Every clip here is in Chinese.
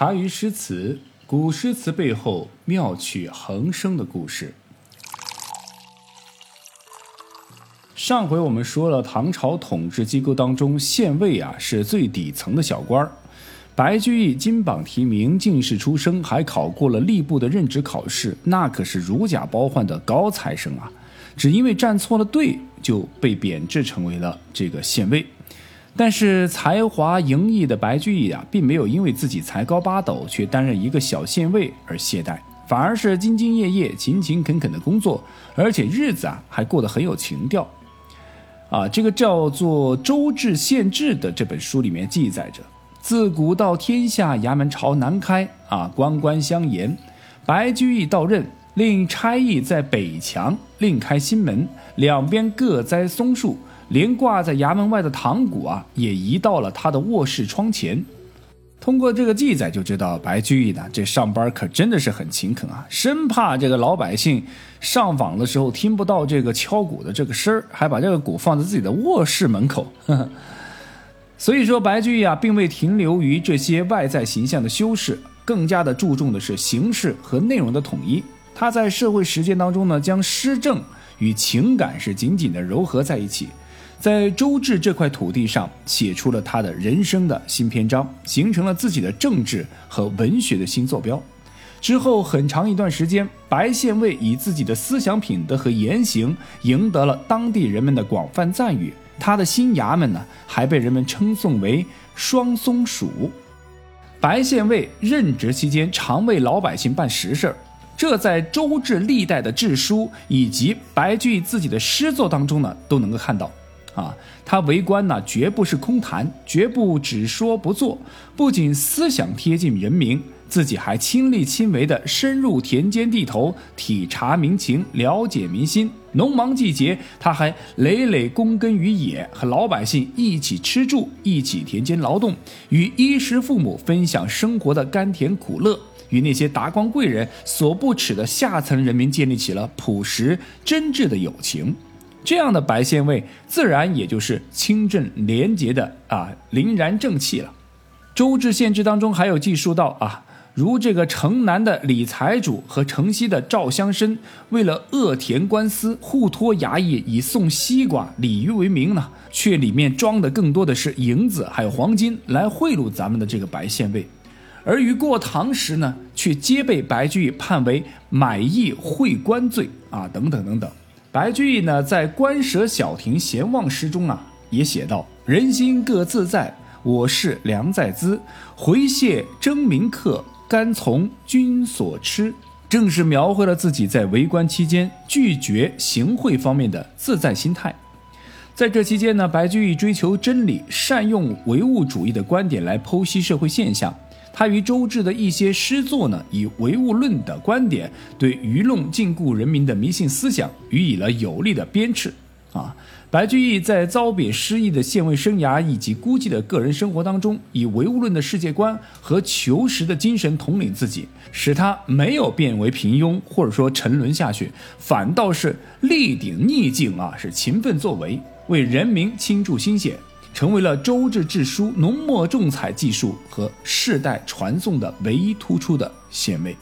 茶余诗词，古诗词背后妙趣横生的故事。上回我们说了，唐朝统治机构当中，县尉啊是最底层的小官儿。白居易金榜题名，进士出身，还考过了吏部的任职考试，那可是如假包换的高材生啊！只因为站错了队，就被贬制成为了这个县尉。但是才华横溢的白居易啊，并没有因为自己才高八斗却担任一个小县尉而懈怠，反而是兢兢业业、勤勤恳恳的工作，而且日子啊还过得很有情调。啊，这个叫做《周至县志》的这本书里面记载着：自古到天下，衙门朝南开啊，官官相沿。白居易到任，令差役在北墙另开新门，两边各栽松树。连挂在衙门外的堂鼓啊，也移到了他的卧室窗前。通过这个记载就知道，白居易呢这上班可真的是很勤恳啊，生怕这个老百姓上访的时候听不到这个敲鼓的这个声儿，还把这个鼓放在自己的卧室门口。所以说，白居易啊，并未停留于这些外在形象的修饰，更加的注重的是形式和内容的统一。他在社会实践当中呢，将施政与情感是紧紧的糅合在一起。在周至这块土地上，写出了他的人生的新篇章，形成了自己的政治和文学的新坐标。之后很长一段时间，白县尉以自己的思想品德和言行，赢得了当地人们的广泛赞誉。他的新衙门呢，还被人们称颂为“双松鼠”。白县尉任职期间，常为老百姓办实事儿，这在周至历代的志书以及白居易自己的诗作当中呢，都能够看到。啊，他为官呢，绝不是空谈，绝不只说不做。不仅思想贴近人民，自己还亲力亲为的深入田间地头，体察民情，了解民心。农忙季节，他还累累躬耕于野，和老百姓一起吃住，一起田间劳动，与衣食父母分享生活的甘甜苦乐，与那些达官贵人所不齿的下层人民建立起了朴实真挚的友情。这样的白县尉，自然也就是清正廉洁的啊，凛然正气了。周至县志当中还有记述到啊，如这个城南的李财主和城西的赵乡绅，为了恶田官司，互托衙役以送西瓜、鲤鱼为名呢，却里面装的更多的是银子还有黄金来贿赂咱们的这个白县尉，而于过堂时呢，却皆被白居易判为买役贿官罪啊，等等等等。白居易呢，在《官舍小亭闲望》诗中啊，也写道：“人心各自在，我是良在兹。回谢征民客，甘从君所吃。”正是描绘了自己在为官期间拒绝行贿方面的自在心态。在这期间呢，白居易追求真理，善用唯物主义的观点来剖析社会现象。他与周至的一些诗作呢，以唯物论的观点对愚弄禁锢人民的迷信思想予以了有力的鞭笞。啊，白居易在遭贬失意的县尉生涯以及孤寂的个人生活当中，以唯物论的世界观和求实的精神统领自己，使他没有变为平庸或者说沉沦下去，反倒是力顶逆境啊，是勤奋作为，为人民倾注心血。成为了周至制书浓墨重彩技术和世代传颂的唯一突出的县尉，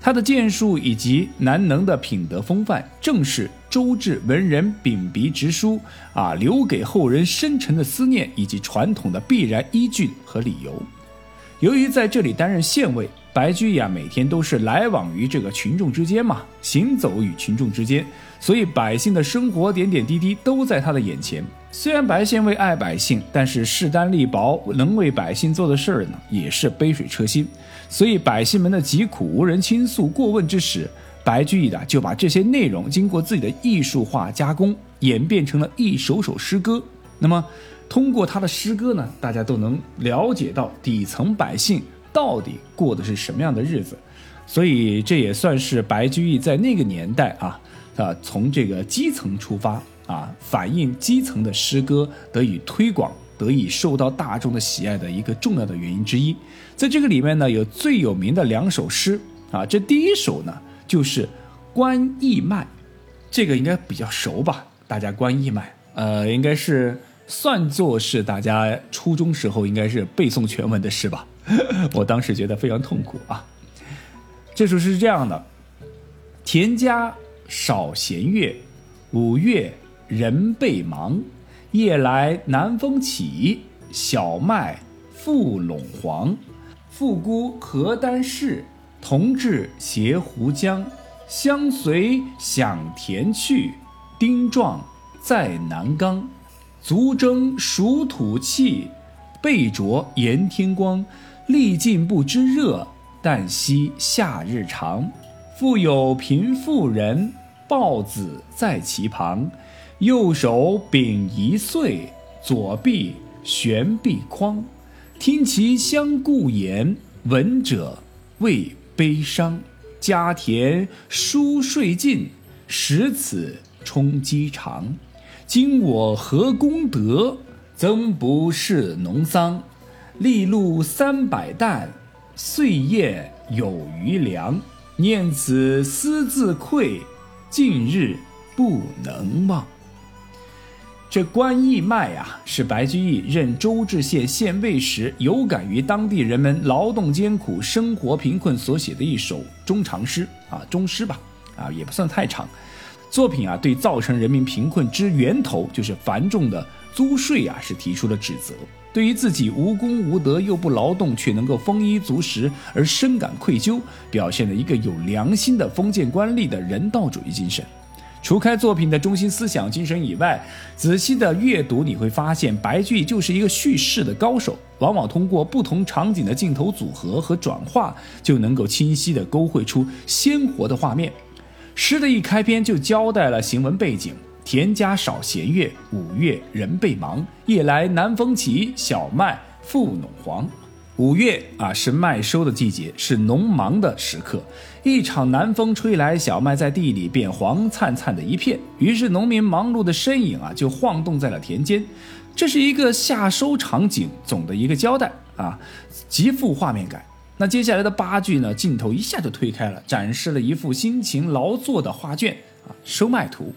他的建树以及难能的品德风范，正是周至文人秉笔直书啊，留给后人深沉的思念以及传统的必然依据和理由。由于在这里担任县尉。白居易啊，每天都是来往于这个群众之间嘛，行走于群众之间，所以百姓的生活点点滴滴都在他的眼前。虽然白县尉爱百姓，但是势单力薄，能为百姓做的事儿呢，也是杯水车薪。所以百姓们的疾苦无人倾诉过问之时，白居易啊就把这些内容经过自己的艺术化加工，演变成了一首首诗歌。那么，通过他的诗歌呢，大家都能了解到底层百姓。到底过的是什么样的日子？所以这也算是白居易在那个年代啊，啊，从这个基层出发啊，反映基层的诗歌得以推广，得以受到大众的喜爱的一个重要的原因之一。在这个里面呢，有最有名的两首诗啊，这第一首呢就是《关义迈》，这个应该比较熟吧？大家《关义迈》呃，应该是算作是大家初中时候应该是背诵全文的诗吧。我当时觉得非常痛苦啊。这首诗是这样的：田家少闲月，五月人倍忙。夜来南风起，小麦覆陇黄。妇姑何担事？同至斜湖江。相随响田去，丁壮在南冈。足蒸暑土气，背灼炎天光。力尽不知热，但惜夏日长。复有贫妇人，抱子在其旁。右手秉一岁，左臂悬臂筐。听其相顾言，闻者谓悲伤。家田疏税尽，食此充饥肠。今我何功德，曾不是农桑？粒露三百担，岁夜有余粮。念此思自愧，近日不能忘。这关义迈啊，是白居易任周至县县尉时，有感于当地人们劳动艰苦、生活贫困所写的一首中长诗啊，中诗吧，啊，也不算太长。作品啊，对造成人民贫困之源头，就是繁重的租税啊，是提出了指责。对于自己无功无德又不劳动，却能够丰衣足食而深感愧疚，表现了一个有良心的封建官吏的人道主义精神。除开作品的中心思想精神以外，仔细的阅读你会发现，白居易就是一个叙事的高手，往往通过不同场景的镜头组合和转化，就能够清晰的勾绘出鲜活的画面。诗的一开篇就交代了行文背景：田家少闲月，五月人倍忙。夜来南风起，小麦覆陇黄。五月啊，是麦收的季节，是农忙的时刻。一场南风吹来，小麦在地里便黄灿灿的一片。于是农民忙碌的身影啊，就晃动在了田间。这是一个夏收场景总的一个交代啊，极富画面感。那接下来的八句呢，镜头一下就推开了，展示了一幅辛勤劳作的画卷啊，收麦图。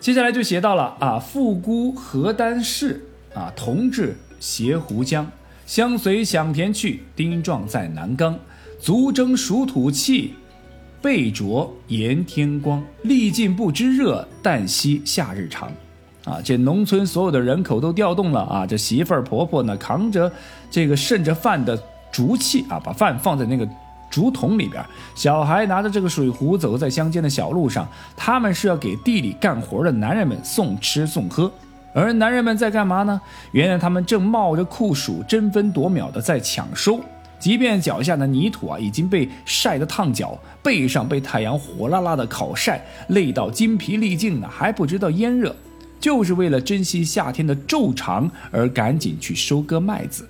接下来就写到了啊，妇姑何丹氏啊，同至斜湖江。相随响田去，丁壮在南冈。足蒸熟土气，背灼炎天光。历尽不知热，但惜夏日长。啊，这农村所有的人口都调动了啊！这媳妇儿婆婆呢，扛着这个 渗着饭的竹器啊，把饭放在那个竹筒里边。小孩拿着这个水壶走在乡间的小路上，他们是要给地里干活的男人们送吃送喝。而男人们在干嘛呢？原来他们正冒着酷暑，争分夺秒的在抢收。即便脚下的泥土啊已经被晒得烫脚，背上被太阳火辣辣的烤晒，累到筋疲力尽了，还不知道炎热，就是为了珍惜夏天的昼长而赶紧去收割麦子。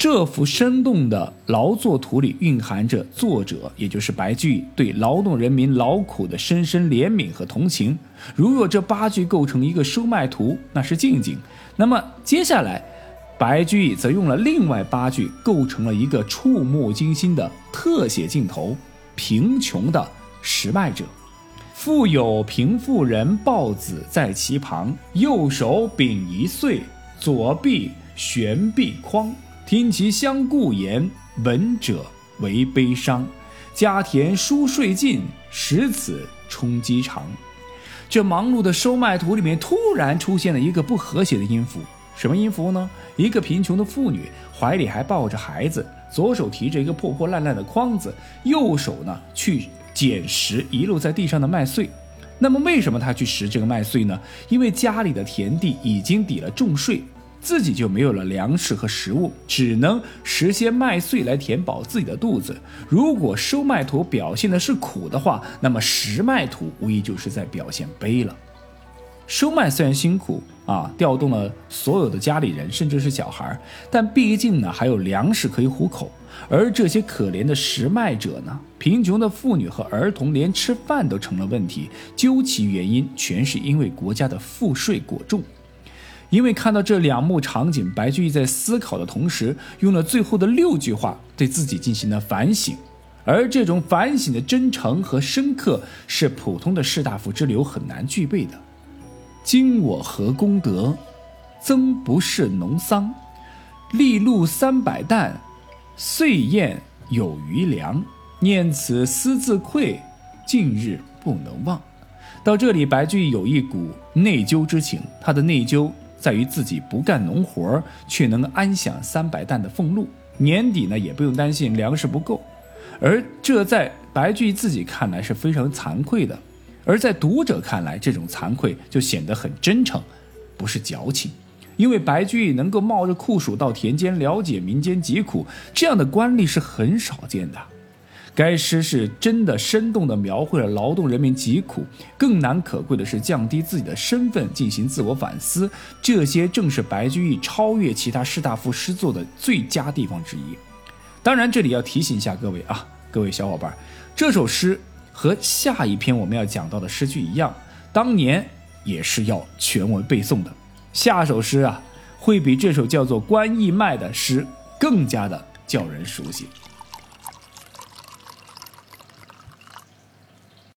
这幅生动的劳作图里蕴含着作者，也就是白居易对劳动人民劳苦的深深怜悯和同情。如若这八句构成一个收麦图，那是近景；那么接下来，白居易则用了另外八句，构成了一个触目惊心的特写镜头：贫穷的拾麦者，富有贫妇人抱子在其旁，右手秉一穗，左臂悬臂筐。听其相顾言，闻者为悲伤。家田疏税尽，食此充饥肠。这忙碌的收麦图里面，突然出现了一个不和谐的音符。什么音符呢？一个贫穷的妇女，怀里还抱着孩子，左手提着一个破破烂烂的筐子，右手呢去捡拾遗落在地上的麦穗。那么，为什么他去拾这个麦穗呢？因为家里的田地已经抵了重税。自己就没有了粮食和食物，只能拾些麦穗来填饱自己的肚子。如果收麦图表现的是苦的话，那么拾麦图无疑就是在表现悲了。收麦虽然辛苦啊，调动了所有的家里人，甚至是小孩，但毕竟呢还有粮食可以糊口。而这些可怜的拾麦者呢，贫穷的妇女和儿童连吃饭都成了问题。究其原因，全是因为国家的赋税过重。因为看到这两幕场景，白居易在思考的同时，用了最后的六句话对自己进行了反省，而这种反省的真诚和深刻，是普通的士大夫之流很难具备的。今我何功德，曾不是农桑。粒露三百担，岁晏有余粮。念此思自愧，近日不能忘。到这里，白居易有一股内疚之情。他的内疚在于自己不干农活却能安享三百担的俸禄，年底呢也不用担心粮食不够。而这在白居易自己看来是非常惭愧的，而在读者看来，这种惭愧就显得很真诚，不是矫情。因为白居易能够冒着酷暑到田间了解民间疾苦，这样的官吏是很少见的。该诗是真的生动地描绘了劳动人民疾苦，更难可贵的是降低自己的身份进行自我反思，这些正是白居易超越其他士大夫诗作的最佳地方之一。当然，这里要提醒一下各位啊，各位小伙伴，这首诗和下一篇我们要讲到的诗句一样，当年也是要全文背诵的。下首诗啊，会比这首叫做《关义脉》的诗更加的叫人熟悉。